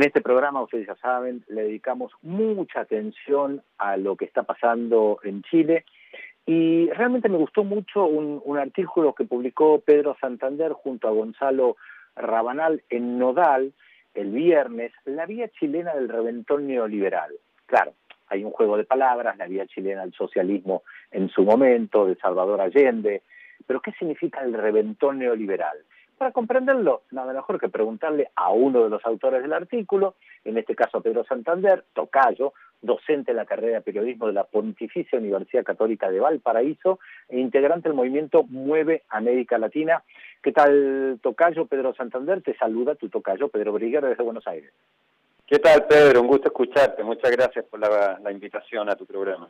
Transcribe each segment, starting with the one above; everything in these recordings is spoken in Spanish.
En este programa, ustedes ya saben, le dedicamos mucha atención a lo que está pasando en Chile y realmente me gustó mucho un, artículo que publicó Pedro Santander junto a Gonzalo Rabanal en Nodal el viernes, La vía chilena del reventón neoliberal. Claro, hay un juego de palabras, la vía chilena del socialismo en su momento, de Salvador Allende, pero ¿qué significa el reventón neoliberal? Para comprenderlo, nada mejor que preguntarle a uno de los autores del artículo, en este caso Pedro Santander, Tocayo, docente en la carrera de periodismo de la Pontificia Universidad Católica de Valparaíso e integrante del movimiento Mueve América Latina. ¿Qué tal, Tocayo? Pedro Santander te saluda, tu Tocayo, Pedro Briguero desde Buenos Aires. ¿Qué tal, Pedro? Un gusto escucharte. Muchas gracias por la, la invitación a tu programa.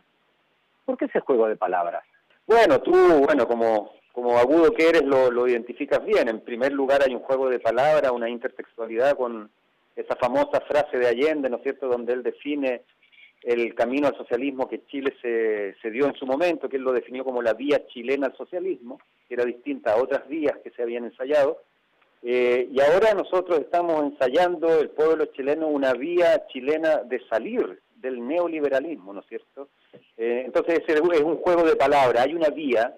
¿Por qué ese juego de palabras? Bueno, tú, bueno, como como agudo que eres lo, lo identificas bien. En primer lugar hay un juego de palabras, una intertextualidad con esa famosa frase de Allende, ¿no es cierto?, donde él define el camino al socialismo que Chile se, se dio en su momento, que él lo definió como la vía chilena al socialismo, que era distinta a otras vías que se habían ensayado. Eh, y ahora nosotros estamos ensayando, el pueblo chileno, una vía chilena de salir del neoliberalismo, ¿no es cierto? Eh, entonces es un juego de palabras, hay una vía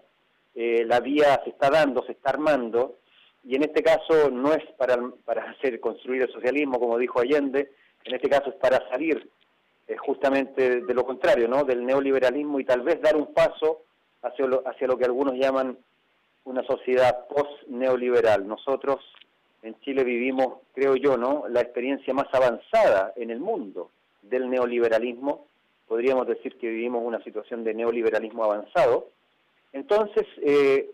eh, la vía se está dando, se está armando, y en este caso no es para, para hacer construir el socialismo, como dijo Allende, en este caso es para salir eh, justamente de lo contrario, ¿no? del neoliberalismo y tal vez dar un paso hacia lo, hacia lo que algunos llaman una sociedad post-neoliberal. Nosotros en Chile vivimos, creo yo, ¿no? la experiencia más avanzada en el mundo del neoliberalismo. Podríamos decir que vivimos una situación de neoliberalismo avanzado, entonces, eh,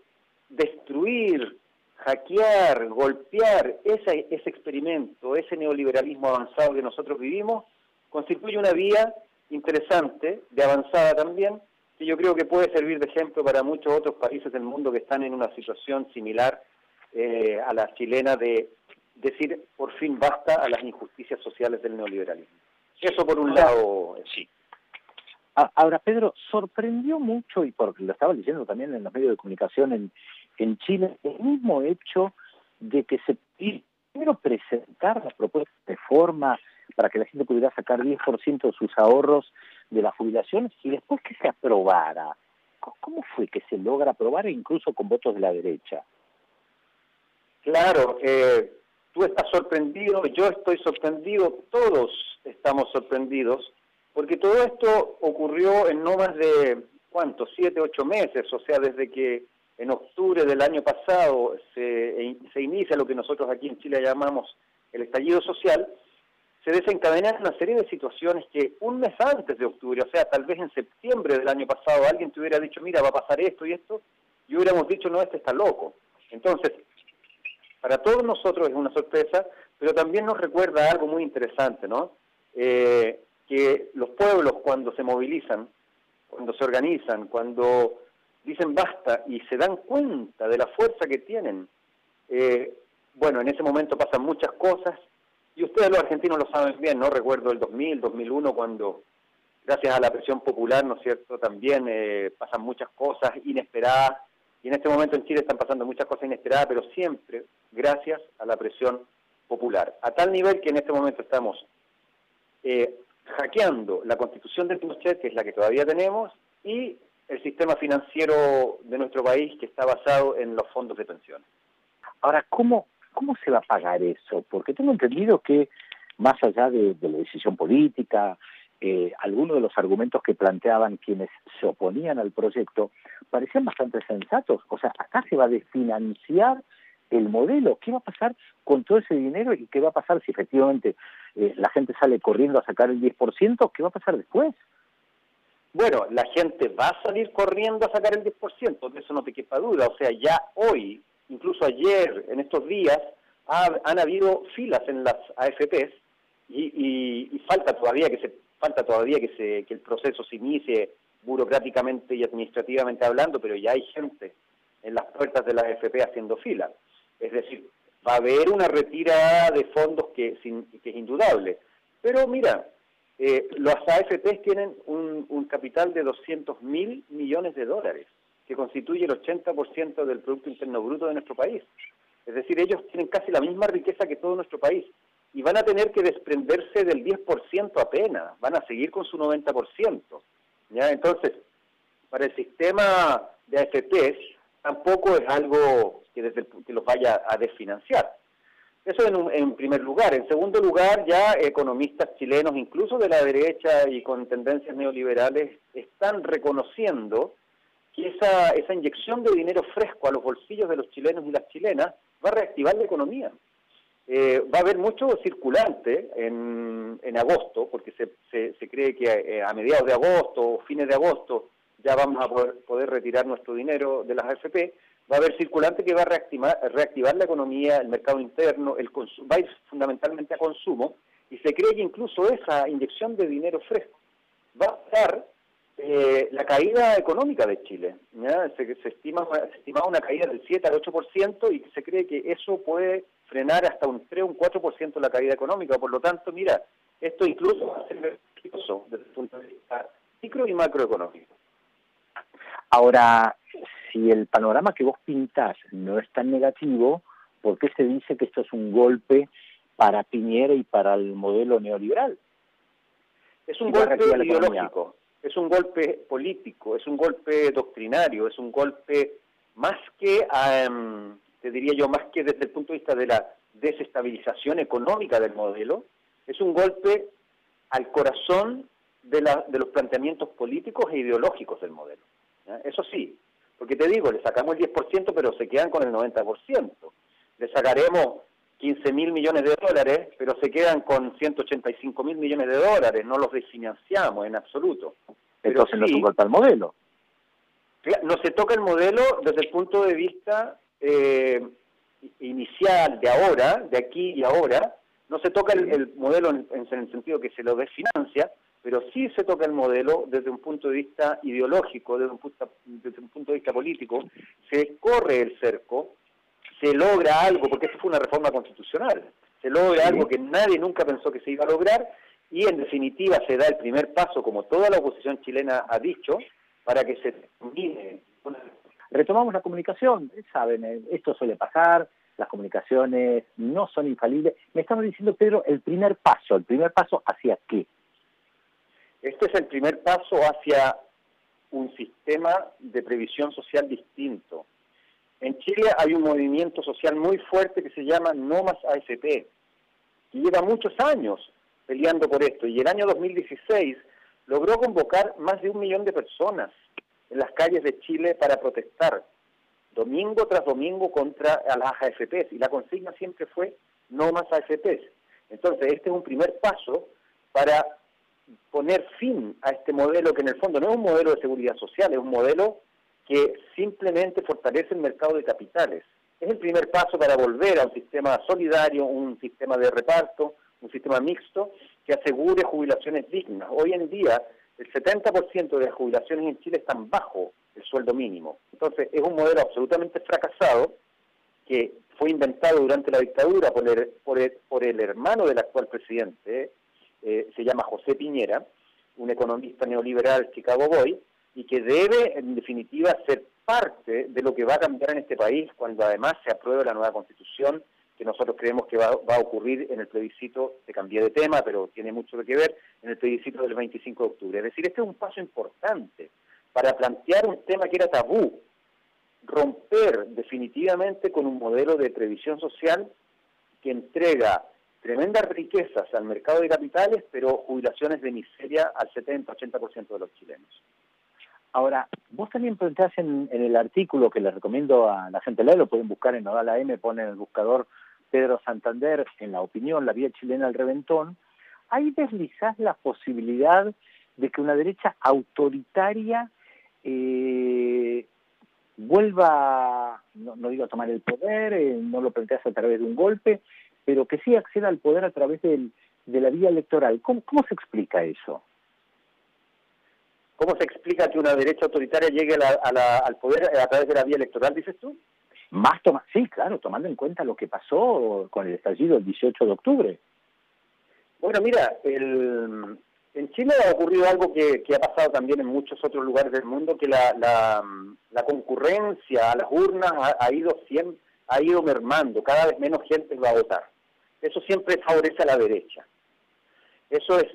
destruir, hackear, golpear ese, ese experimento, ese neoliberalismo avanzado que nosotros vivimos, constituye una vía interesante, de avanzada también, que yo creo que puede servir de ejemplo para muchos otros países del mundo que están en una situación similar eh, a la chilena de decir por fin basta a las injusticias sociales del neoliberalismo. Eso por un lado, sí. Ahora, Pedro, sorprendió mucho, y porque lo estaba diciendo también en los medios de comunicación en, en Chile, el mismo hecho de que se primero presentar la propuesta de forma para que la gente pudiera sacar 10% de sus ahorros de las jubilaciones y después que se aprobara. ¿Cómo fue que se logra aprobar incluso con votos de la derecha? Claro, eh, tú estás sorprendido, yo estoy sorprendido, todos estamos sorprendidos porque todo esto ocurrió en no más de, ¿cuánto? Siete, ocho meses, o sea, desde que en octubre del año pasado se, se inicia lo que nosotros aquí en Chile llamamos el estallido social, se desencadenan una serie de situaciones que un mes antes de octubre, o sea, tal vez en septiembre del año pasado, alguien te hubiera dicho, mira, va a pasar esto y esto, y hubiéramos dicho, no, este está loco. Entonces, para todos nosotros es una sorpresa, pero también nos recuerda algo muy interesante, ¿no? Eh, que los pueblos cuando se movilizan, cuando se organizan, cuando dicen basta y se dan cuenta de la fuerza que tienen, eh, bueno, en ese momento pasan muchas cosas y ustedes los argentinos lo saben bien, ¿no? Recuerdo el 2000, 2001 cuando gracias a la presión popular, ¿no es cierto?, también eh, pasan muchas cosas inesperadas y en este momento en Chile están pasando muchas cosas inesperadas, pero siempre gracias a la presión popular. A tal nivel que en este momento estamos eh, hackeando la constitución de Pinochet, que es la que todavía tenemos, y el sistema financiero de nuestro país, que está basado en los fondos de pensiones. Ahora, ¿cómo, cómo se va a pagar eso? Porque tengo entendido que, más allá de, la decisión política, eh, algunos de los argumentos que planteaban quienes se oponían al proyecto parecían bastante sensatos. O sea, acá se va a desfinanciar el modelo. ¿Qué va a pasar con todo ese dinero y qué va a pasar si efectivamente eh, la gente sale corriendo a sacar el 10%? ¿Qué va a pasar después? Bueno, la gente va a salir corriendo a sacar el 10%, de eso no te quepa duda. O sea, ya hoy, incluso ayer, en estos días, han habido filas en las AFPs y, y, falta todavía que se falta todavía que se que el proceso se inicie burocráticamente y administrativamente hablando, pero ya hay gente en las puertas de la AFP haciendo fila. Es decir, va a haber una retirada de fondos que, es indudable. Pero mira, eh, las AFPs tienen un, un capital de 200 mil millones de dólares, que constituye el 80% del Producto Interno Bruto de nuestro país. Es decir, ellos tienen casi la misma riqueza que todo nuestro país. y van a tener que desprenderse del 10% apenas, van a seguir con su 90%. ¿ya? Entonces, para el sistema de AFPs tampoco es algo que, desde que los vaya a desfinanciar. Eso en, en, primer lugar. En segundo lugar, ya economistas chilenos, incluso de la derecha y con tendencias neoliberales, están reconociendo que esa, esa inyección de dinero fresco a los bolsillos de los chilenos y las chilenas va a reactivar la economía. Eh, va a haber mucho circulante en, en agosto, porque se, se, cree que eh, a, mediados de agosto o fines de agosto ya vamos a poder, poder retirar nuestro dinero de las AFP, va a haber circulante que va a reactivar, reactivar la economía, el mercado interno, el va a ir fundamentalmente a consumo, y se cree que incluso esa inyección de dinero fresco va a dar eh, la caída económica de Chile. Se, se, estima, se estima una caída del 7 al 8% y se cree que eso puede frenar hasta un 3 o un 4% la caída económica. Por lo tanto, mira, esto incluso va a ser beneficioso desde el punto de vista micro y macroeconómico. Ahora, si el panorama que vos pintás no es tan negativo, ¿por qué se dice que esto es un golpe para Piñera y para el modelo neoliberal? Es un golpe ideológico es un golpe político, es un golpe doctrinario, es un golpe más que, te diría yo, más que desde el punto de vista de la desestabilización económica del modelo, es un golpe al corazón de, la, de los planteamientos políticos e ideológicos del modelo. Eso sí, porque te digo, le sacamos el 10%, pero se quedan con el 90%. Le sacaremos 15 mil millones de dólares, pero se quedan con 185 mil millones de dólares, no los desfinanciamos en absoluto. Pero Entonces no se toca el modelo. No se toca el modelo desde el punto de vista eh, inicial de ahora, de aquí y ahora, no se toca el, modelo en, en, el sentido que se lo desfinancia, pero sí se toca el modelo desde un punto de vista ideológico, desde un punto, desde un punto de vista político, se corre el cerco se logra algo, porque esto fue una reforma constitucional, se logra algo que nadie nunca pensó que se iba a lograr y en definitiva se da el primer paso, como toda la oposición chilena ha dicho, para que se termine. Retomamos la comunicación, saben, eh, esto suele pasar, las comunicaciones no son infalibles. Me estamos diciendo, Pedro, el primer paso, el primer paso hacia qué? Este es el primer paso hacia un sistema de previsión social distinto, en Chile hay un movimiento social muy fuerte que se llama No Más AFP, que lleva muchos años peleando por esto, y el año 2016 logró convocar más de un millón de personas en las calles de Chile para protestar, domingo tras domingo contra las AFPs, y la consigna siempre fue no más AFPs. Entonces, este es un primer paso para poner fin a este modelo que en el fondo no es un modelo de seguridad social, es un modelo que simplemente fortalece el mercado de capitales. Es el primer paso para volver a un sistema solidario, un sistema de reparto, un sistema mixto que asegure jubilaciones dignas. Hoy en día, el 70% de las jubilaciones en Chile están bajo el sueldo mínimo. Entonces, es un modelo absolutamente fracasado que fue inventado durante la dictadura por el, por el, hermano del actual presidente, eh, se llama José Piñera, un economista neoliberal Chicago Boy, y que debe, en definitiva, ser parte de lo que va a cambiar en este país cuando además se apruebe la nueva constitución, que nosotros creemos que va, a ocurrir en el plebiscito, se cambié de tema, pero tiene mucho que ver, en el plebiscito del 25 de octubre. Es decir, este es un paso importante para plantear un tema que era tabú, romper definitivamente con un modelo de previsión social que entrega tremendas riquezas al mercado de capitales, pero jubilaciones de miseria al 70-80% de los chilenos. Ahora, vos también planteás en, el artículo que les recomiendo a la gente leer, lo pueden buscar en Nodal AM, ponen el buscador Pedro Santander, en la opinión, la vía chilena al reventón, ahí deslizás la posibilidad de que una derecha autoritaria eh, vuelva, no, digo a tomar el poder, eh, no lo planteas a través de un golpe, pero que sí acceda al poder a través de la vía electoral. ¿Cómo se explica eso? ¿Cómo se explica que una derecha autoritaria llegue al poder a través de la vía electoral, dices tú? Más toma sí, claro, tomando en cuenta lo que pasó con el estallido el 18 de octubre. Bueno, mira, en Chile ha ocurrido algo que, ha pasado también en muchos otros lugares del mundo, que la, concurrencia a las urnas ha, ido ha ido mermando, cada vez menos gente va a votar. Eso siempre favorece a la derecha. Eso es,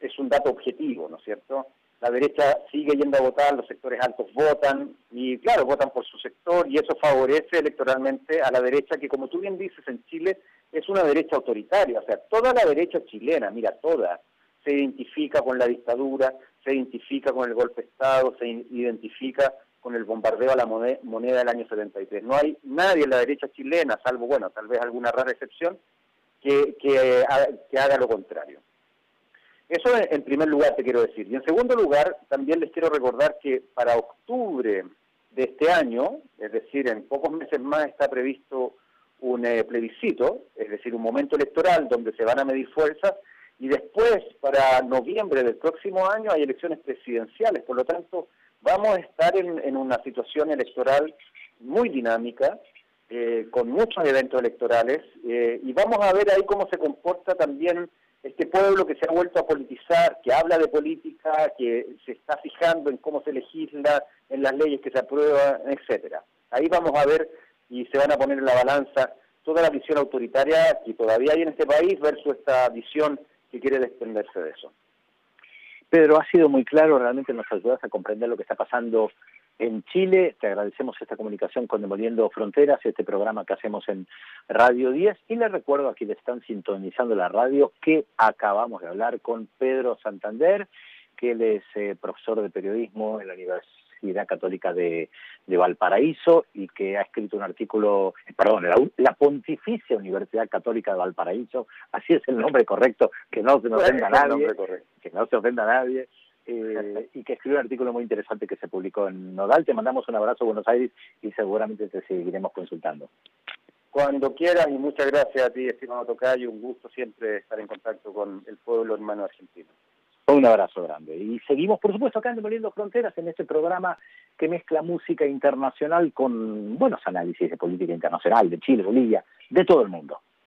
es, un dato objetivo, ¿no es cierto? La derecha sigue yendo a votar, los sectores altos votan, y claro, votan por su sector, y eso favorece electoralmente a la derecha, que como tú bien dices, en Chile es una derecha autoritaria, o sea, toda la derecha chilena, mira, toda, se identifica con la dictadura, se identifica con el golpe de Estado, se identifica con el bombardeo a la moneda del año 73. No hay nadie en la derecha chilena, salvo, bueno, tal vez alguna rara excepción, que, que, haga lo contrario. Eso en primer lugar te quiero decir. Y en segundo lugar, también les quiero recordar que para octubre de este año, es decir, en pocos meses más está previsto un eh, plebiscito, es decir, un momento electoral donde se van a medir fuerzas, y después, para noviembre del próximo año, hay elecciones presidenciales. Por lo tanto, vamos a estar en, una situación electoral muy dinámica, eh, con muchos eventos electorales, eh, y vamos a ver ahí cómo se comporta también este pueblo que se ha vuelto a politizar, que habla de política, que se está fijando en cómo se legisla, en las leyes que se aprueban, etcétera. Ahí vamos a ver y se van a poner en la balanza toda la visión autoritaria que todavía hay en este país versus esta visión que quiere desprenderse de eso. Pedro, ha sido muy claro, realmente nos ayudas a comprender lo que está pasando en Chile. Te agradecemos esta comunicación con Demoliendo Fronteras, este programa que hacemos en Radio 10. Y les recuerdo a quienes están sintonizando la radio que acabamos de hablar con Pedro Santander, que él es eh, profesor de periodismo en la Universidad Católica de, Valparaíso y que ha escrito un artículo, perdón, la, Pontificia Universidad Católica de Valparaíso, así es el nombre correcto, que no se nos ofenda a nadie, que no se ofenda a nadie, eh, y que escribió un artículo muy interesante que se publicó en Nodal. Te mandamos un abrazo a Buenos Aires y seguramente te seguiremos consultando. Cuando quieras y muchas gracias a ti, estimado Tocayo, un gusto siempre estar en contacto con el pueblo hermano argentino. Un abrazo grande. Y seguimos, por supuesto, acá en Demoliendo Fronteras, en este programa que mezcla música internacional con buenos análisis de política internacional, de Chile, Bolivia, de todo el mundo.